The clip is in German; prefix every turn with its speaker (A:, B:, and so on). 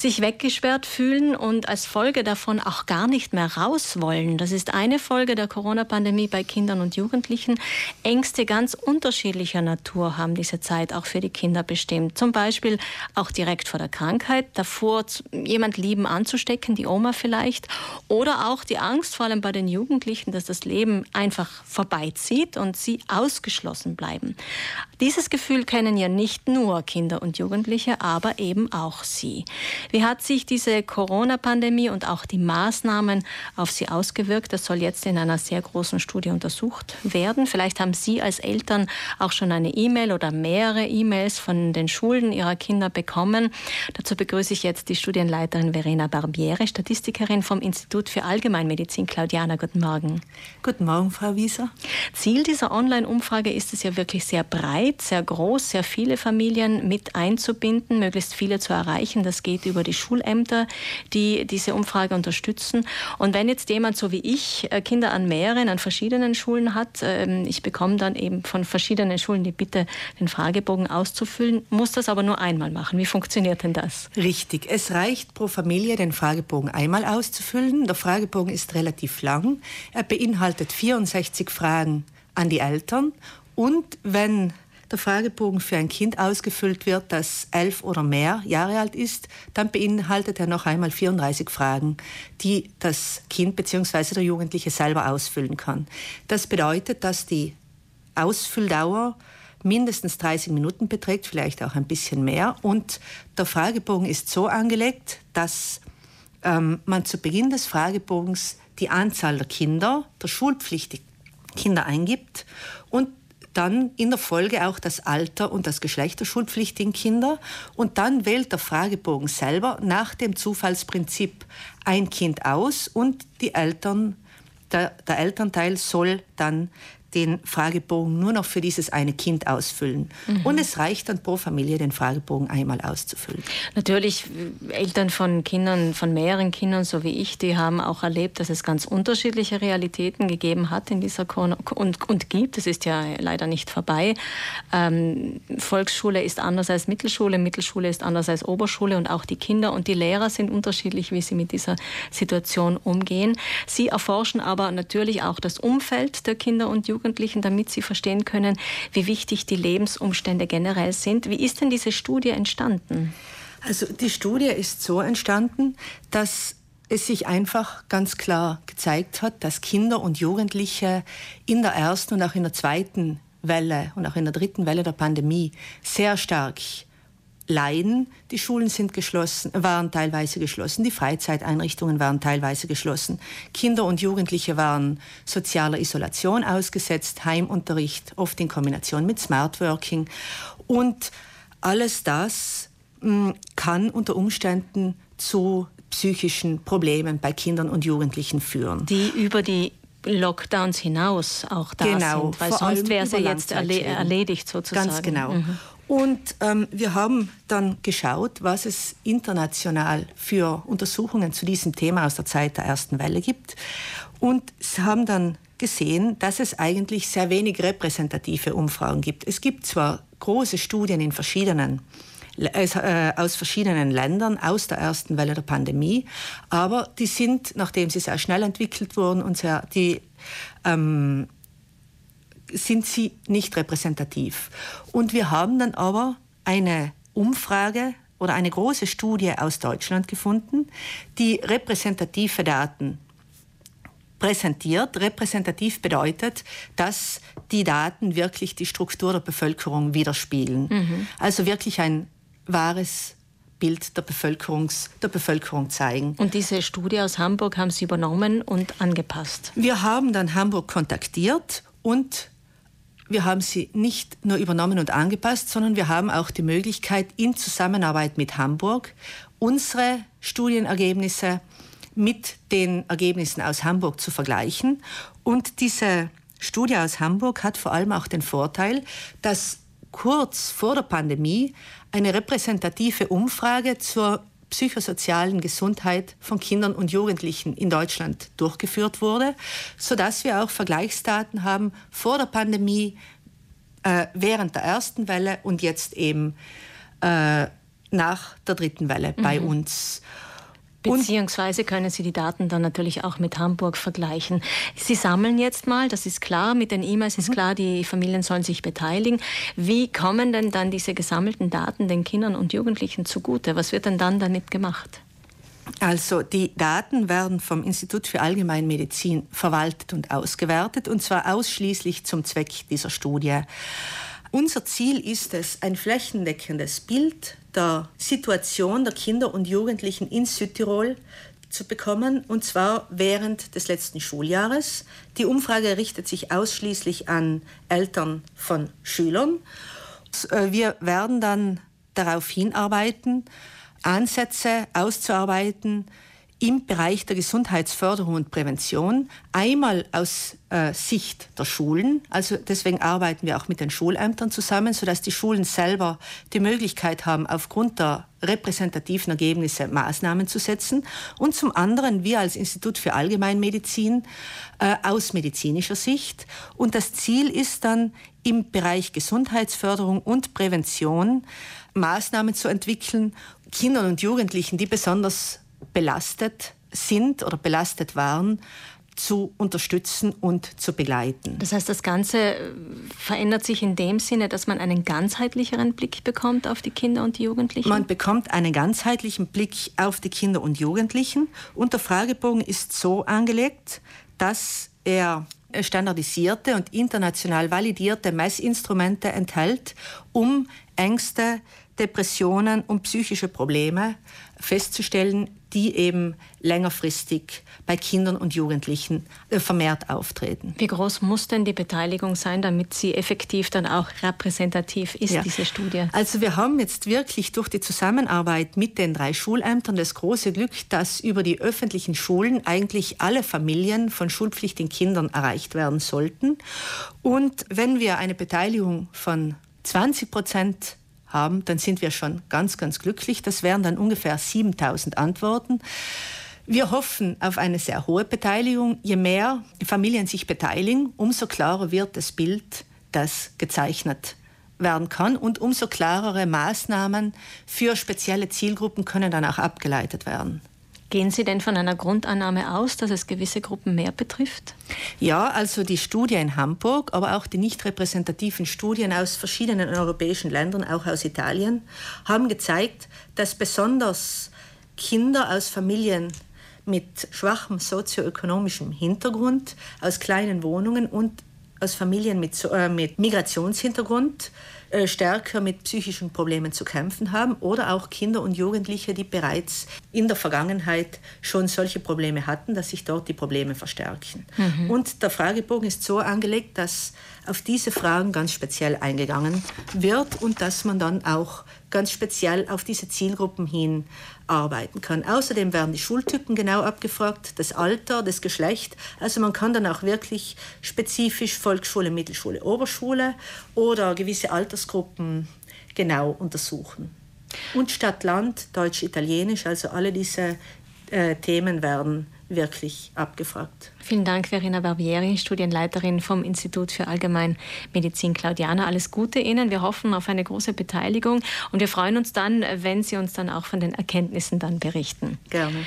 A: sich weggesperrt fühlen und als Folge davon auch gar nicht mehr raus wollen. Das ist eine Folge der Corona-Pandemie bei Kindern und Jugendlichen. Ängste ganz unterschiedlicher Natur haben diese Zeit auch für die Kinder bestimmt. Zum Beispiel auch direkt vor der Krankheit, davor jemand lieben anzustecken, die Oma vielleicht, oder auch die Angst vor allem bei den Jugendlichen, dass das Leben einfach vorbeizieht und sie ausgeschlossen bleiben. Dieses Gefühl kennen ja nicht nur Kinder und Jugendliche, aber eben auch sie. Wie hat sich diese Corona-Pandemie und auch die Maßnahmen auf Sie ausgewirkt? Das soll jetzt in einer sehr großen Studie untersucht werden. Vielleicht haben Sie als Eltern auch schon eine E-Mail oder mehrere E-Mails von den Schulen Ihrer Kinder bekommen. Dazu begrüße ich jetzt die Studienleiterin Verena Barbiere, Statistikerin vom Institut für Allgemeinmedizin. Claudiana, guten Morgen.
B: Guten Morgen, Frau Wieser.
A: Ziel dieser Online-Umfrage ist es ja wirklich sehr breit, sehr groß, sehr viele Familien mit einzubinden, möglichst viele zu erreichen. Das geht über über die Schulämter, die diese Umfrage unterstützen. Und wenn jetzt jemand so wie ich äh, Kinder an mehreren, an verschiedenen Schulen hat, ähm, ich bekomme dann eben von verschiedenen Schulen die Bitte, den Fragebogen auszufüllen, muss das aber nur einmal machen. Wie funktioniert denn das?
B: Richtig. Es reicht pro Familie, den Fragebogen einmal auszufüllen. Der Fragebogen ist relativ lang. Er beinhaltet 64 Fragen an die Eltern. Und wenn der Fragebogen für ein Kind ausgefüllt wird, das elf oder mehr Jahre alt ist, dann beinhaltet er noch einmal 34 Fragen, die das Kind bzw. der Jugendliche selber ausfüllen kann. Das bedeutet, dass die Ausfülldauer mindestens 30 Minuten beträgt, vielleicht auch ein bisschen mehr. Und der Fragebogen ist so angelegt, dass ähm, man zu Beginn des Fragebogens die Anzahl der Kinder, der schulpflichtigen Kinder eingibt und dann in der Folge auch das Alter und das Geschlecht der schulpflichtigen Kinder. Und dann wählt der Fragebogen selber nach dem Zufallsprinzip ein Kind aus und die Eltern, der, der Elternteil soll dann den Fragebogen nur noch für dieses eine Kind ausfüllen. Mhm. Und es reicht dann pro Familie, den Fragebogen einmal auszufüllen.
A: Natürlich, Eltern von Kindern, von mehreren Kindern, so wie ich, die haben auch erlebt, dass es ganz unterschiedliche Realitäten gegeben hat in dieser Corona und, und gibt. Es ist ja leider nicht vorbei. Ähm, Volksschule ist anders als Mittelschule, Mittelschule ist anders als Oberschule und auch die Kinder und die Lehrer sind unterschiedlich, wie sie mit dieser Situation umgehen. Sie erforschen aber natürlich auch das Umfeld der Kinder und Jugendlichen Jugendlichen, damit sie verstehen können, wie wichtig die Lebensumstände generell sind. Wie ist denn diese Studie entstanden?
B: Also die Studie ist so entstanden, dass es sich einfach ganz klar gezeigt hat, dass Kinder und Jugendliche in der ersten und auch in der zweiten Welle und auch in der dritten Welle der Pandemie sehr stark leiden. Die Schulen sind geschlossen, waren teilweise geschlossen, die Freizeiteinrichtungen waren teilweise geschlossen. Kinder und Jugendliche waren sozialer Isolation ausgesetzt, Heimunterricht, oft in Kombination mit Smart Working. Und alles das hm, kann unter Umständen zu psychischen Problemen bei Kindern und Jugendlichen führen.
A: Die über die Lockdowns hinaus auch da genau, sind, weil sonst wäre es ja jetzt erledigt sozusagen.
B: Ganz genau. Mhm. Und ähm, wir haben dann geschaut, was es international für Untersuchungen zu diesem Thema aus der Zeit der ersten Welle gibt und haben dann gesehen, dass es eigentlich sehr wenig repräsentative Umfragen gibt. Es gibt zwar große Studien in verschiedenen äh, aus verschiedenen Ländern aus der ersten Welle der Pandemie, aber die sind, nachdem sie sehr schnell entwickelt wurden und sehr, die ähm, sind sie nicht repräsentativ. Und wir haben dann aber eine Umfrage oder eine große Studie aus Deutschland gefunden, die repräsentative Daten präsentiert. Repräsentativ bedeutet, dass die Daten wirklich die Struktur der Bevölkerung widerspiegeln. Mhm. Also wirklich ein wahres Bild der, Bevölkerungs, der Bevölkerung zeigen.
A: Und diese Studie aus Hamburg haben Sie übernommen und angepasst?
B: Wir haben dann Hamburg kontaktiert und wir haben sie nicht nur übernommen und angepasst, sondern wir haben auch die Möglichkeit, in Zusammenarbeit mit Hamburg unsere Studienergebnisse mit den Ergebnissen aus Hamburg zu vergleichen. Und diese Studie aus Hamburg hat vor allem auch den Vorteil, dass kurz vor der Pandemie eine repräsentative Umfrage zur psychosozialen Gesundheit von Kindern und Jugendlichen in Deutschland durchgeführt wurde, sodass wir auch Vergleichsdaten haben vor der Pandemie, äh, während der ersten Welle und jetzt eben äh, nach der dritten Welle mhm. bei uns.
A: Beziehungsweise können Sie die Daten dann natürlich auch mit Hamburg vergleichen. Sie sammeln jetzt mal, das ist klar, mit den E-Mails ist mhm. klar, die Familien sollen sich beteiligen. Wie kommen denn dann diese gesammelten Daten den Kindern und Jugendlichen zugute? Was wird denn dann damit gemacht?
B: Also die Daten werden vom Institut für Allgemeinmedizin verwaltet und ausgewertet, und zwar ausschließlich zum Zweck dieser Studie. Unser Ziel ist es, ein flächendeckendes Bild der Situation der Kinder und Jugendlichen in Südtirol zu bekommen, und zwar während des letzten Schuljahres. Die Umfrage richtet sich ausschließlich an Eltern von Schülern. Äh, wir werden dann darauf hinarbeiten, Ansätze auszuarbeiten im Bereich der Gesundheitsförderung und Prävention, einmal aus äh, Sicht der Schulen, also deswegen arbeiten wir auch mit den Schulämtern zusammen, sodass die Schulen selber die Möglichkeit haben, aufgrund der repräsentativen Ergebnisse Maßnahmen zu setzen und zum anderen wir als Institut für Allgemeinmedizin äh, aus medizinischer Sicht. Und das Ziel ist dann im Bereich Gesundheitsförderung und Prävention Maßnahmen zu entwickeln, Kindern und Jugendlichen, die besonders belastet sind oder belastet waren, zu unterstützen und zu begleiten.
A: Das heißt, das Ganze äh, verändert sich in dem Sinne, dass man einen ganzheitlicheren Blick bekommt auf die Kinder und die Jugendlichen?
B: Man bekommt einen ganzheitlichen Blick auf die Kinder und Jugendlichen und der Fragebogen ist so angelegt, dass er standardisierte und international validierte Messinstrumente enthält, um Ängste, Depressionen und psychische Probleme festzustellen, die eben längerfristig bei Kindern und Jugendlichen äh, vermehrt auftreten.
A: Wie groß muss denn die Beteiligung sein, damit sie effektiv dann auch repräsentativ ist, ja. diese Studie?
B: Also wir haben jetzt wirklich durch die Zusammenarbeit mit den drei Schulämtern das große Glück, dass über die öffentlichen Schulen eigentlich alle Familien von schulpflichtigen Kindern erreicht werden sollten. Und wenn wir eine Beteiligung von 20 Prozent haben, dann sind wir schon ganz, ganz glücklich. Das wären dann ungefähr 7000 Antworten. Wir hoffen auf eine sehr hohe Beteiligung. Je mehr Familien sich beteiligen, umso klarer wird das Bild, das gezeichnet werden kann und umso klarere Maßnahmen für spezielle Zielgruppen können dann auch abgeleitet werden.
A: Gehen Sie denn von einer Grundannahme aus, dass es gewisse Gruppen mehr betrifft?
B: Ja, also die Studie in Hamburg, aber auch die nicht repräsentativen Studien aus verschiedenen europäischen Ländern, auch aus Italien, haben gezeigt, dass besonders Kinder aus Familien mit schwachem sozioökonomischem Hintergrund, aus kleinen Wohnungen und aus Familien mit, äh, mit Migrationshintergrund äh, stärker mit psychischen Problemen zu kämpfen haben oder auch Kinder und Jugendliche, die bereits in der Vergangenheit schon solche Probleme hatten, dass sich dort die Probleme verstärken. Mhm. Und der Fragebogen ist so angelegt, dass auf diese Fragen ganz speziell eingegangen wird und dass man dann auch ganz speziell auf diese Zielgruppen hin arbeiten kann. Außerdem werden die Schultypen genau abgefragt, das Alter, das Geschlecht. Also man kann dann auch wirklich spezifisch Volksschule, Mittelschule, Oberschule oder gewisse Altersgruppen genau untersuchen. Und Stadt, Land, Deutsch, Italienisch, also alle diese äh, Themen werden wirklich abgefragt.
A: Vielen Dank, Verena Barbieri, Studienleiterin vom Institut für Allgemeinmedizin Claudiana. Alles Gute Ihnen. Wir hoffen auf eine große Beteiligung und wir freuen uns dann, wenn Sie uns dann auch von den Erkenntnissen dann berichten.
B: Gerne.